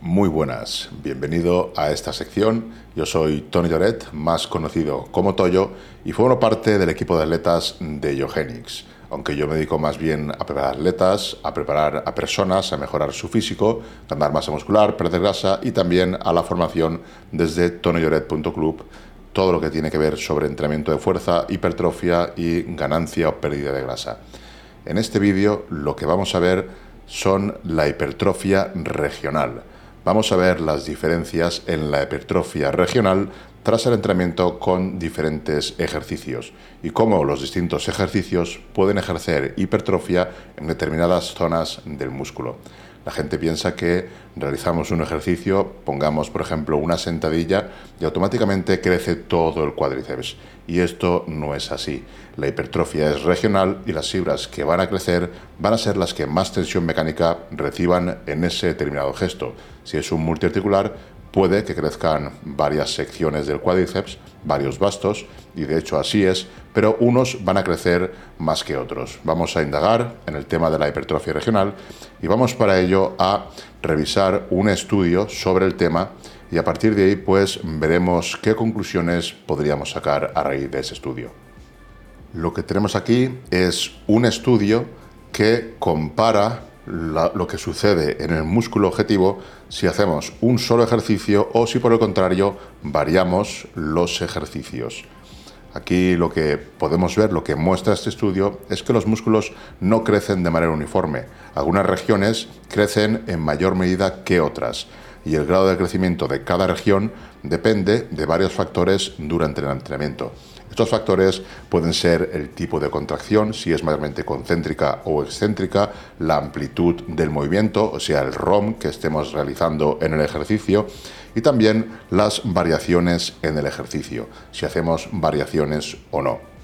Muy buenas, bienvenido a esta sección. Yo soy Tony Lloret, más conocido como Toyo, y formo parte del equipo de atletas de Yogenix. Aunque yo me dedico más bien a preparar atletas, a preparar a personas, a mejorar su físico, ganar masa muscular, perder grasa y también a la formación desde tonylloret.club, todo lo que tiene que ver sobre entrenamiento de fuerza, hipertrofia y ganancia o pérdida de grasa. En este vídeo lo que vamos a ver son la hipertrofia regional vamos a ver las diferencias en la hipertrofia regional tras el entrenamiento con diferentes ejercicios y cómo los distintos ejercicios pueden ejercer hipertrofia en determinadas zonas del músculo. La gente piensa que realizamos un ejercicio, pongamos por ejemplo una sentadilla y automáticamente crece todo el cuádriceps. Y esto no es así. La hipertrofia es regional y las fibras que van a crecer van a ser las que más tensión mecánica reciban en ese determinado gesto. Si es un multiarticular, puede que crezcan varias secciones del cuádriceps, varios bastos, y de hecho así es, pero unos van a crecer más que otros. Vamos a indagar en el tema de la hipertrofia regional y vamos para ello a revisar un estudio sobre el tema y a partir de ahí pues veremos qué conclusiones podríamos sacar a raíz de ese estudio. Lo que tenemos aquí es un estudio que compara lo que sucede en el músculo objetivo si hacemos un solo ejercicio o si por el contrario variamos los ejercicios. Aquí lo que podemos ver, lo que muestra este estudio, es que los músculos no crecen de manera uniforme. Algunas regiones crecen en mayor medida que otras y el grado de crecimiento de cada región depende de varios factores durante el entrenamiento. Estos factores pueden ser el tipo de contracción, si es mayormente concéntrica o excéntrica, la amplitud del movimiento, o sea, el ROM que estemos realizando en el ejercicio, y también las variaciones en el ejercicio, si hacemos variaciones o no.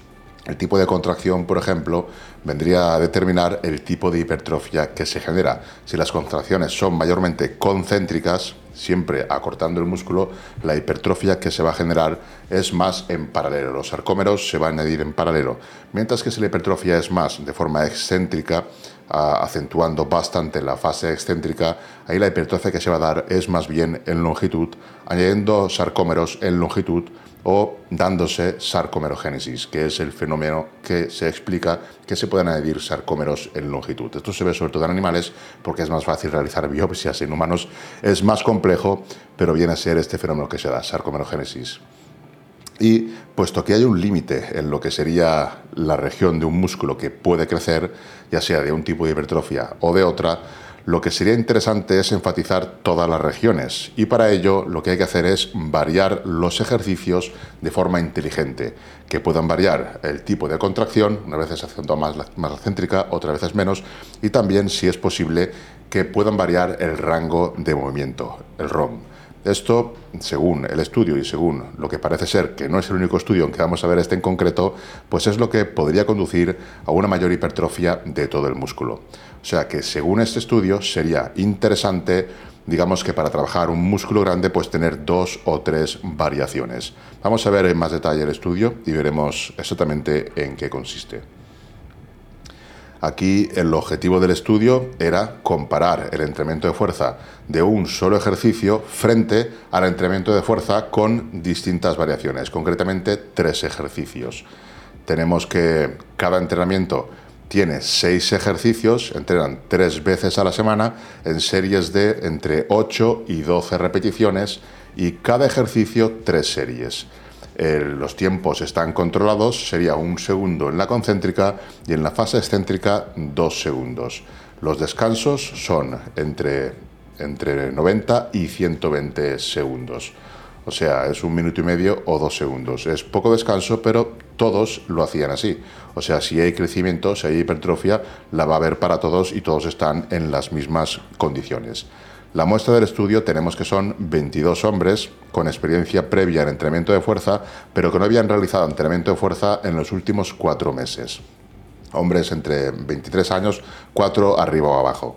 El tipo de contracción, por ejemplo, vendría a determinar el tipo de hipertrofia que se genera. Si las contracciones son mayormente concéntricas, siempre acortando el músculo, la hipertrofia que se va a generar es más en paralelo. Los sarcómeros se van a añadir en paralelo. Mientras que si la hipertrofia es más de forma excéntrica, acentuando bastante la fase excéntrica, ahí la hipertrofia que se va a dar es más bien en longitud, añadiendo sarcómeros en longitud o dándose sarcomerogénesis, que es el fenómeno que se explica que se pueden añadir sarcómeros en longitud. Esto se ve sobre todo en animales porque es más fácil realizar biopsias en humanos, es más complejo, pero viene a ser este fenómeno que se da, sarcomerogénesis. Y puesto que hay un límite en lo que sería la región de un músculo que puede crecer, ya sea de un tipo de hipertrofia o de otra, lo que sería interesante es enfatizar todas las regiones y para ello lo que hay que hacer es variar los ejercicios de forma inteligente, que puedan variar el tipo de contracción, una vez haciendo más, más céntrica, otras veces menos, y también, si es posible, que puedan variar el rango de movimiento, el ROM. Esto, según el estudio y según lo que parece ser que no es el único estudio en que vamos a ver este en concreto, pues es lo que podría conducir a una mayor hipertrofia de todo el músculo. O sea que según este estudio sería interesante, digamos que para trabajar un músculo grande, pues tener dos o tres variaciones. Vamos a ver en más detalle el estudio y veremos exactamente en qué consiste. Aquí el objetivo del estudio era comparar el entrenamiento de fuerza de un solo ejercicio frente al entrenamiento de fuerza con distintas variaciones, concretamente tres ejercicios. Tenemos que cada entrenamiento tiene seis ejercicios, entrenan tres veces a la semana en series de entre 8 y 12 repeticiones y cada ejercicio tres series. Los tiempos están controlados, sería un segundo en la concéntrica y en la fase excéntrica dos segundos. Los descansos son entre, entre 90 y 120 segundos. O sea, es un minuto y medio o dos segundos. Es poco descanso, pero todos lo hacían así. O sea, si hay crecimiento, si hay hipertrofia, la va a haber para todos y todos están en las mismas condiciones. La muestra del estudio tenemos que son 22 hombres con experiencia previa en entrenamiento de fuerza, pero que no habían realizado entrenamiento de fuerza en los últimos cuatro meses. Hombres entre 23 años, 4 arriba o abajo.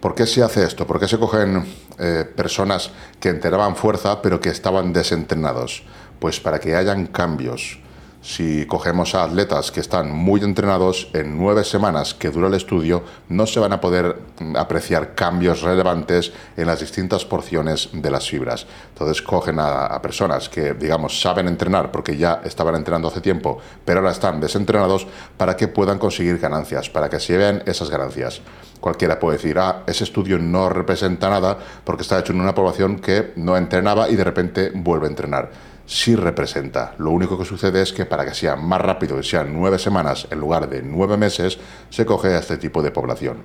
¿Por qué se hace esto? ¿Por qué se cogen eh, personas que entrenaban fuerza pero que estaban desentrenados? Pues para que hayan cambios. Si cogemos a atletas que están muy entrenados, en nueve semanas que dura el estudio no se van a poder mm, apreciar cambios relevantes en las distintas porciones de las fibras. Entonces cogen a, personas que, digamos, saben entrenar porque ya estaban entrenando hace tiempo, pero ahora están desentrenados para que puedan conseguir ganancias, para que se vean esas ganancias. Cualquiera puede decir, ah, ese estudio no representa nada porque está hecho en una población que no entrenaba y de repente vuelve a entrenar sí representa. Lo único que sucede es que para que sea más rápido y sean nueve semanas en lugar de nueve meses, se coge a este tipo de población.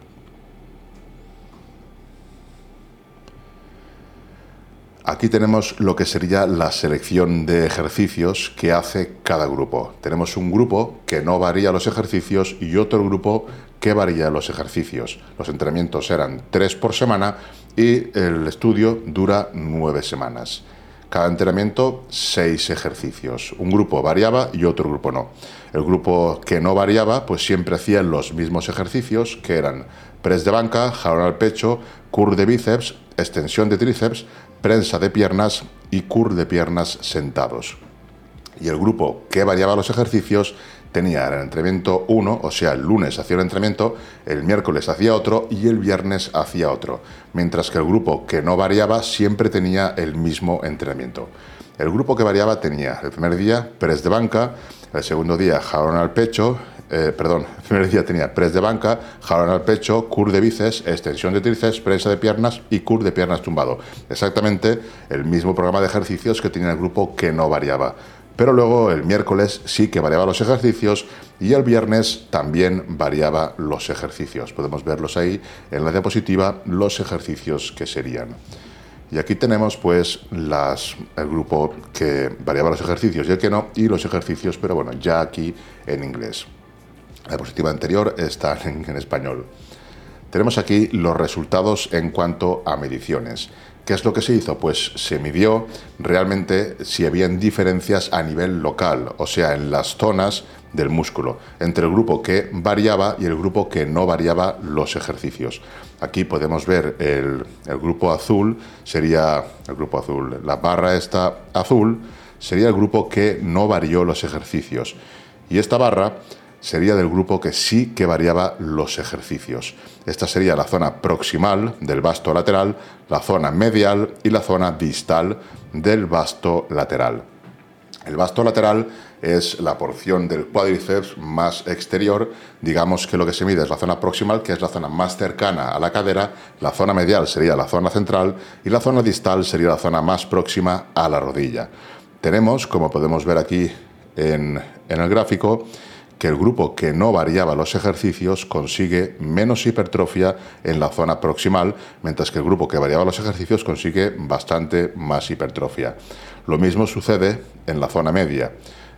Aquí tenemos lo que sería la selección de ejercicios que hace cada grupo. Tenemos un grupo que no varía los ejercicios y otro grupo que varía los ejercicios. Los entrenamientos eran tres por semana y el estudio dura nueve semanas. Cada entrenamiento, seis ejercicios. Un grupo variaba y otro grupo no. El grupo que no variaba, pues siempre hacía los mismos ejercicios, que eran press de banca, jalón al pecho, curl de bíceps, extensión de tríceps, prensa de piernas y curl de piernas sentados. Y el grupo que variaba los ejercicios tenía el entrenamiento uno, o sea, el lunes hacía un entrenamiento, el miércoles hacía otro y el viernes hacía otro, mientras que el grupo que no variaba siempre tenía el mismo entrenamiento. El grupo que variaba tenía el primer día press de banca, el segundo día jalón al pecho, eh, perdón, el primer día tenía press de banca, jalón al pecho, cur de bíceps, extensión de tríceps, prensa de piernas y cur de piernas tumbado. Exactamente el mismo programa de ejercicios que tenía el grupo que no variaba pero luego el miércoles sí que variaba los ejercicios y el viernes también variaba los ejercicios. Podemos verlos ahí en la diapositiva, los ejercicios que serían. Y aquí tenemos pues el grupo que variaba los ejercicios y el que no, y los ejercicios, pero bueno, ya aquí en inglés. La diapositiva anterior está en español. Tenemos aquí los resultados en cuanto a mediciones. ¿Qué es lo que se hizo? Pues se midió realmente si habían diferencias a nivel local, o sea, en las zonas del músculo, entre el grupo que variaba y el grupo que no variaba los ejercicios. Aquí podemos ver el, grupo azul, sería el grupo azul, la barra esta azul, sería el grupo que no varió los ejercicios. Y esta barra sería del grupo que sí que variaba los ejercicios. Esta sería la zona proximal del vasto lateral, la zona medial y la zona distal del vasto lateral. El vasto lateral es la porción del cuádriceps más exterior, digamos que lo que se mide es la zona proximal, que es la zona más cercana a la cadera, la zona medial sería la zona central y la zona distal sería la zona más próxima a la rodilla. Tenemos, como podemos ver aquí en, en el gráfico, que el grupo que no variaba los ejercicios consigue menos hipertrofia en la zona proximal, mientras que el grupo que variaba los ejercicios consigue bastante más hipertrofia. Lo mismo sucede en la zona media.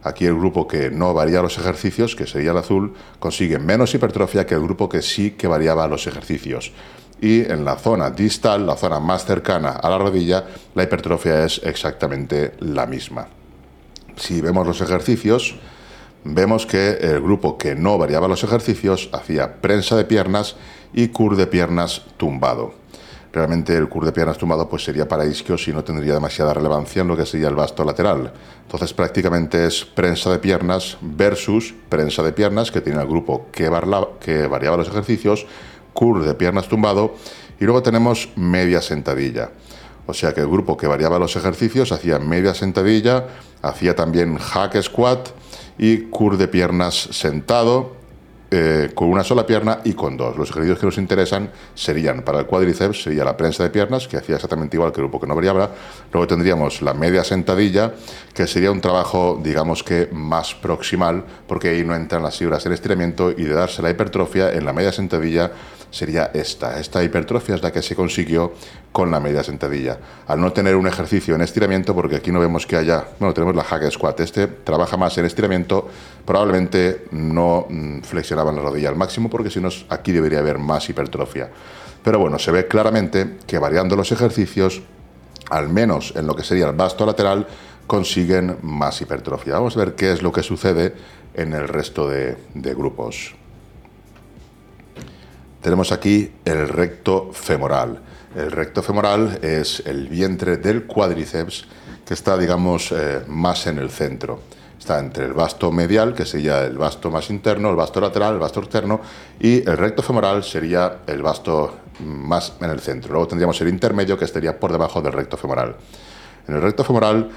Aquí el grupo que no varía los ejercicios, que sería el azul, consigue menos hipertrofia que el grupo que sí que variaba los ejercicios. Y en la zona distal, la zona más cercana a la rodilla, la hipertrofia es exactamente la misma. Si vemos los ejercicios, vemos que el grupo que no variaba los ejercicios hacía prensa de piernas y cur de piernas tumbado. Realmente el cur de piernas tumbado pues sería para isquios y no tendría demasiada relevancia en lo que sería el vasto lateral. Entonces prácticamente es prensa de piernas versus prensa de piernas que tiene el grupo que, que variaba los ejercicios, cur de piernas tumbado y luego tenemos media sentadilla. O sea que el grupo que variaba los ejercicios hacía media sentadilla, hacía también hack squat, y cur de piernas sentado eh, con una sola pierna y con dos. Los ejercicios que nos interesan serían para el cuádriceps, sería la prensa de piernas, que hacía exactamente igual que el grupo que no variaba. Luego tendríamos la media sentadilla, que sería un trabajo, digamos que más proximal, porque ahí no entran las fibras en estiramiento y de darse la hipertrofia en la media sentadilla sería esta. Esta hipertrofia es la que se consiguió con la media sentadilla. Al no tener un ejercicio en estiramiento, porque aquí no vemos que haya, bueno, tenemos la hack squat, este trabaja más en estiramiento, probablemente no mm, flexionaba la rodilla al máximo, porque si no, aquí debería haber más hipertrofia. Pero bueno, se ve claramente que variando los ejercicios, al menos en lo que sería el vasto lateral, consiguen más hipertrofia. Vamos a ver qué es lo que sucede en el resto de grupos. Tenemos aquí el recto femoral. El recto femoral es el vientre del cuádriceps que está, digamos, eh, más en el centro. Está entre el vasto medial, que sería el vasto más interno, el vasto lateral, el vasto externo, y el recto femoral sería el vasto más en el centro. Luego tendríamos el intermedio, que estaría por debajo del recto femoral. En el recto femoral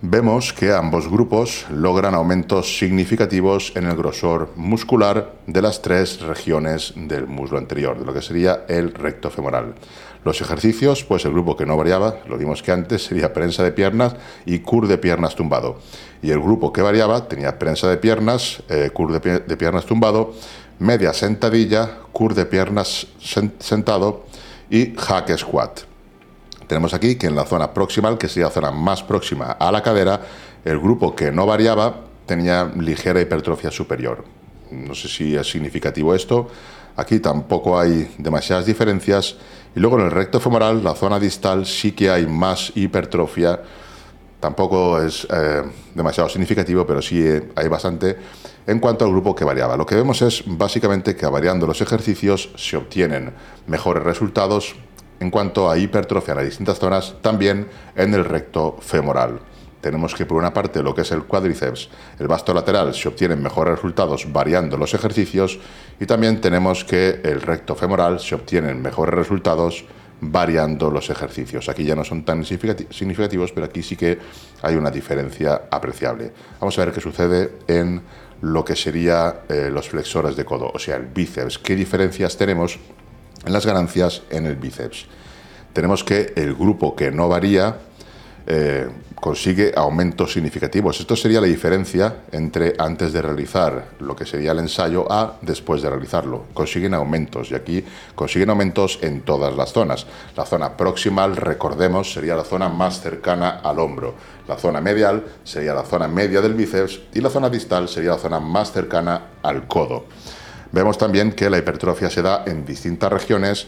vemos que ambos grupos logran aumentos significativos en el grosor muscular de las tres regiones del muslo anterior, de lo que sería el recto femoral. Los ejercicios, pues el grupo que no variaba, lo dimos que antes, sería prensa de piernas y cur de piernas tumbado. Y el grupo que variaba tenía prensa de piernas, eh, cur de, de, piernas tumbado, media sentadilla, cur de piernas sentado y hack squat. Tenemos aquí que en la zona proximal, que sería la zona más próxima a la cadera, el grupo que no variaba tenía ligera hipertrofia superior. No sé si es significativo esto. Aquí tampoco hay demasiadas diferencias. Y luego en el recto femoral, la zona distal, sí que hay más hipertrofia. Tampoco es eh, demasiado significativo, pero sí eh, hay bastante en cuanto al grupo que variaba. Lo que vemos es básicamente que variando los ejercicios se obtienen mejores resultados en cuanto a hipertrofia en las distintas zonas, también en el recto femoral. Tenemos que por una parte lo que es el cuádriceps, el vasto lateral, se obtienen mejores resultados variando los ejercicios y también tenemos que el recto femoral se obtienen mejores resultados variando los ejercicios. Aquí ya no son tan significativos, pero aquí sí que hay una diferencia apreciable. Vamos a ver qué sucede en lo que sería eh, los flexores de codo, o sea, el bíceps. ¿Qué diferencias tenemos en las ganancias en el bíceps. Tenemos que el grupo que no varía eh, consigue aumentos significativos. Esto sería la diferencia entre antes de realizar lo que sería el ensayo a después de realizarlo. Consiguen aumentos y aquí consiguen aumentos en todas las zonas. La zona proximal, recordemos, sería la zona más cercana al hombro. La zona medial sería la zona media del bíceps y la zona distal sería la zona más cercana al codo. Vemos también que la hipertrofia se da en distintas regiones,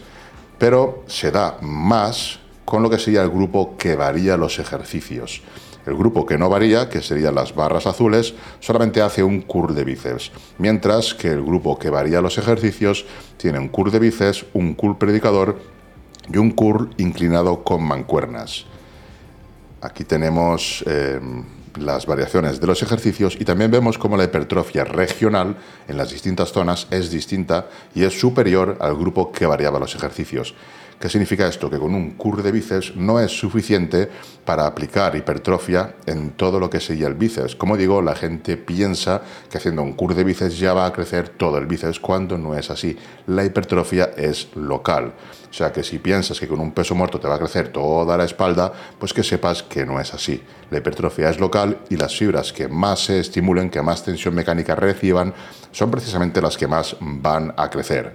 pero se da más con lo que sería el grupo que varía los ejercicios. El grupo que no varía, que serían las barras azules, solamente hace un curl de bíceps, mientras que el grupo que varía los ejercicios tiene un curl de bíceps, un curl predicador y un curl inclinado con mancuernas. Aquí tenemos eh, las variaciones de los ejercicios y también vemos cómo la hipertrofia regional en las distintas zonas es distinta y es superior al grupo que variaba los ejercicios. ¿Qué significa esto? Que con un curl de bíceps no es suficiente para aplicar hipertrofia en todo lo que sería el bíceps. Como digo, la gente piensa que haciendo un curl de bíceps ya va a crecer todo el bíceps cuando no es así. La hipertrofia es local. O sea que si piensas que con un peso muerto te va a crecer toda la espalda, pues que sepas que no es así. La hipertrofia es local y las fibras que más se estimulen, que más tensión mecánica reciban, son precisamente las que más van a crecer.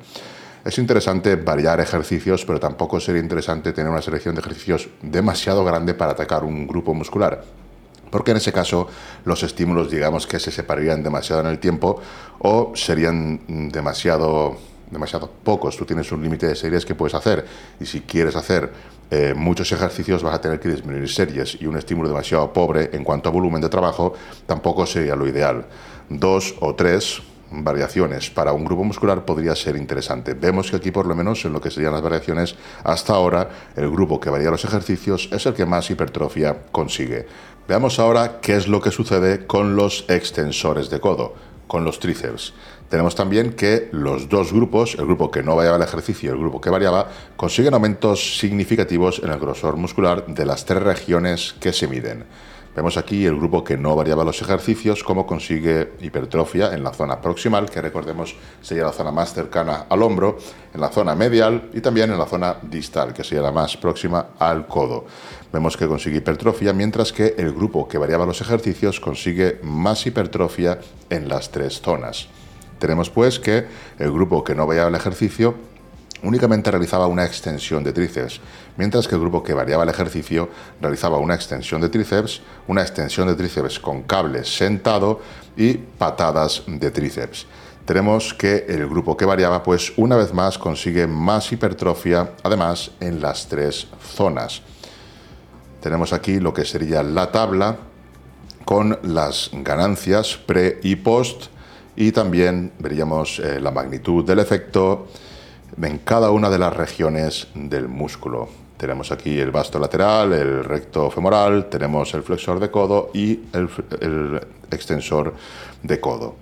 Es interesante variar ejercicios, pero tampoco sería interesante tener una selección de ejercicios demasiado grande para atacar un grupo muscular. Porque en ese caso los estímulos, digamos que se separarían demasiado en el tiempo o serían demasiado, demasiado pocos. Tú tienes un límite de series que puedes hacer y si quieres hacer eh, muchos ejercicios vas a tener que disminuir series y un estímulo demasiado pobre en cuanto a volumen de trabajo tampoco sería lo ideal. Dos o tres variaciones para un grupo muscular podría ser interesante. Vemos que aquí, por lo menos en lo que serían las variaciones, hasta ahora el grupo que varía los ejercicios es el que más hipertrofia consigue. Veamos ahora qué es lo que sucede con los extensores de codo, con los tríceps. Tenemos también que los dos grupos, el grupo que no variaba el ejercicio y el grupo que variaba, consiguen aumentos significativos en el grosor muscular de las tres regiones que se miden. Vemos aquí el grupo que no variaba los ejercicios, cómo consigue hipertrofia en la zona proximal, que recordemos sería la zona más cercana al hombro, en la zona medial y también en la zona distal, que sería la más próxima al codo. Vemos que consigue hipertrofia, mientras que el grupo que variaba los ejercicios consigue más hipertrofia en las tres zonas. Tenemos pues que el grupo que no variaba el ejercicio únicamente realizaba una extensión de tríceps, mientras que el grupo que variaba el ejercicio realizaba una extensión de tríceps, una extensión de tríceps con cable sentado y patadas de tríceps. Tenemos que el grupo que variaba, pues una vez más consigue más hipertrofia, además en las tres zonas. Tenemos aquí lo que sería la tabla con las ganancias pre y post y también veríamos eh, la magnitud del efecto en cada una de las regiones del músculo. Tenemos aquí el vasto lateral, el recto femoral, tenemos el flexor de codo y el, extensor de codo.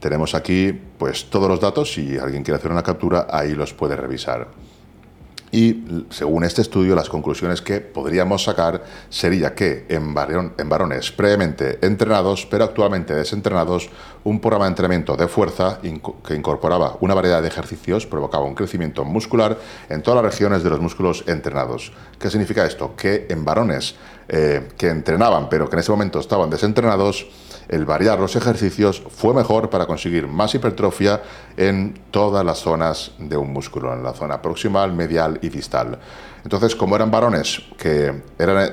Tenemos aquí pues todos los datos, si alguien quiere hacer una captura, ahí los puede revisar. Y según este estudio, las conclusiones que podríamos sacar sería que en, varones previamente entrenados, pero actualmente desentrenados, un programa de entrenamiento de fuerza que incorporaba una variedad de ejercicios provocaba un crecimiento muscular en todas las regiones de los músculos entrenados. ¿Qué significa esto? Que en varones eh, que entrenaban, pero que en ese momento estaban desentrenados, el variar los ejercicios fue mejor para conseguir más hipertrofia en todas las zonas de un músculo, en la zona proximal, medial y distal. Entonces, como eran varones que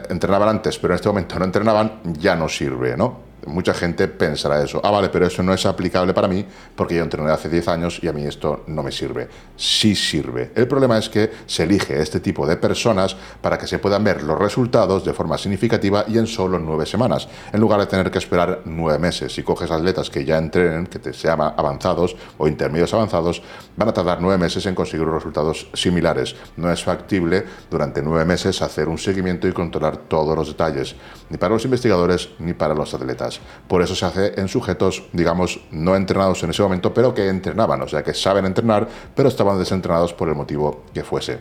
entrenaban antes, pero en este momento no entrenaban, ya no sirve, ¿no? Mucha gente pensará eso. Ah, vale, pero eso no es aplicable para mí porque yo entrené hace 10 años y a mí esto no me sirve. Sí sirve. El problema es que se elige este tipo de personas para que se puedan ver los resultados de forma significativa y en solo nueve semanas, en lugar de tener que esperar nueve meses. Si coges atletas que ya entrenen, que te se llaman avanzados o intermedios avanzados, van a tardar nueve meses en conseguir resultados similares. No es factible durante nueve meses hacer un seguimiento y controlar todos los detalles, ni para los investigadores ni para los atletas. Por eso se hace en sujetos, digamos, no entrenados en ese momento, pero que entrenaban, o sea, que saben entrenar, pero estaban desentrenados por el motivo que fuese.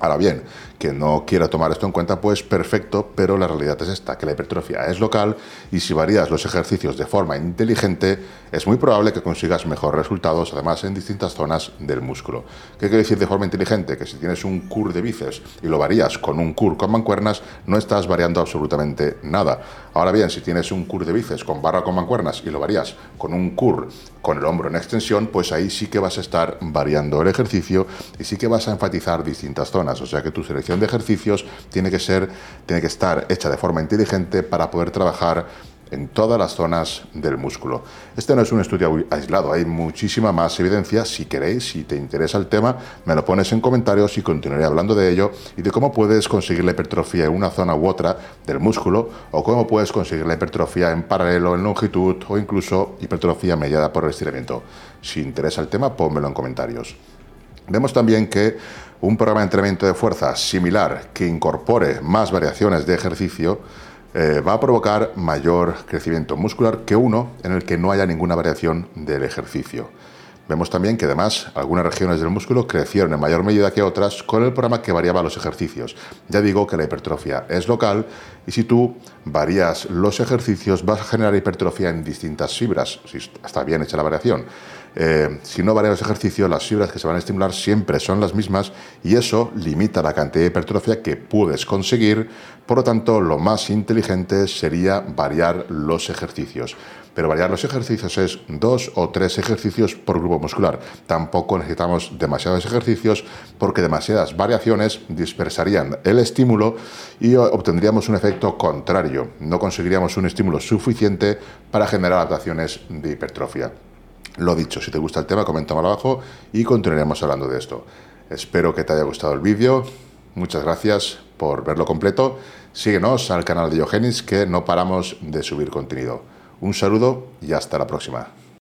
Ahora bien, que no quiera tomar esto en cuenta, pues perfecto, pero la realidad es esta, que la hipertrofia es local y si varías los ejercicios de forma inteligente, es muy probable que consigas mejores resultados, además en distintas zonas del músculo. ¿Qué quiere decir de forma inteligente? Que si tienes un cur de bíceps y lo varías con un cur con mancuernas, no estás variando absolutamente nada. Ahora bien, si tienes un cur de bíceps con barra con mancuernas y lo varías con un cur con el hombro en extensión, pues ahí sí que vas a estar variando el ejercicio y sí que vas a enfatizar distintas zonas. O sea que tu selección de ejercicios tiene que ser, tiene que estar hecha de forma inteligente para poder trabajar en todas las zonas del músculo. Este no es un estudio aislado, hay muchísima más evidencia. Si queréis, si te interesa el tema, me lo pones en comentarios y continuaré hablando de ello y de cómo puedes conseguir la hipertrofia en una zona u otra del músculo o cómo puedes conseguir la hipertrofia en paralelo, en longitud o incluso hipertrofia mediada por el estiramiento. Si interesa el tema, pónmelo en comentarios. Vemos también que un programa de entrenamiento de fuerza similar que incorpore más variaciones de ejercicio eh, va a provocar mayor crecimiento muscular que uno en el que no haya ninguna variación del ejercicio. Vemos también que además algunas regiones del músculo crecieron en mayor medida que otras con el programa que variaba los ejercicios. Ya digo que la hipertrofia es local y si tú varías los ejercicios vas a generar hipertrofia en distintas fibras, si está bien hecha la variación. Eh, si no varías los ejercicios, las fibras que se van a estimular siempre son las mismas y eso limita la cantidad de hipertrofia que puedes conseguir. Por lo tanto, lo más inteligente sería variar los ejercicios pero variar los ejercicios es dos o tres ejercicios por grupo muscular. Tampoco necesitamos demasiados ejercicios porque demasiadas variaciones dispersarían el estímulo y obtendríamos un efecto contrario. No conseguiríamos un estímulo suficiente para generar adaptaciones de hipertrofia. Lo dicho, si te gusta el tema, coméntame abajo y continuaremos hablando de esto. Espero que te haya gustado el vídeo. Muchas gracias por verlo completo. Síguenos al canal de Diogenis que no paramos de subir contenido. Un saludo y hasta la próxima.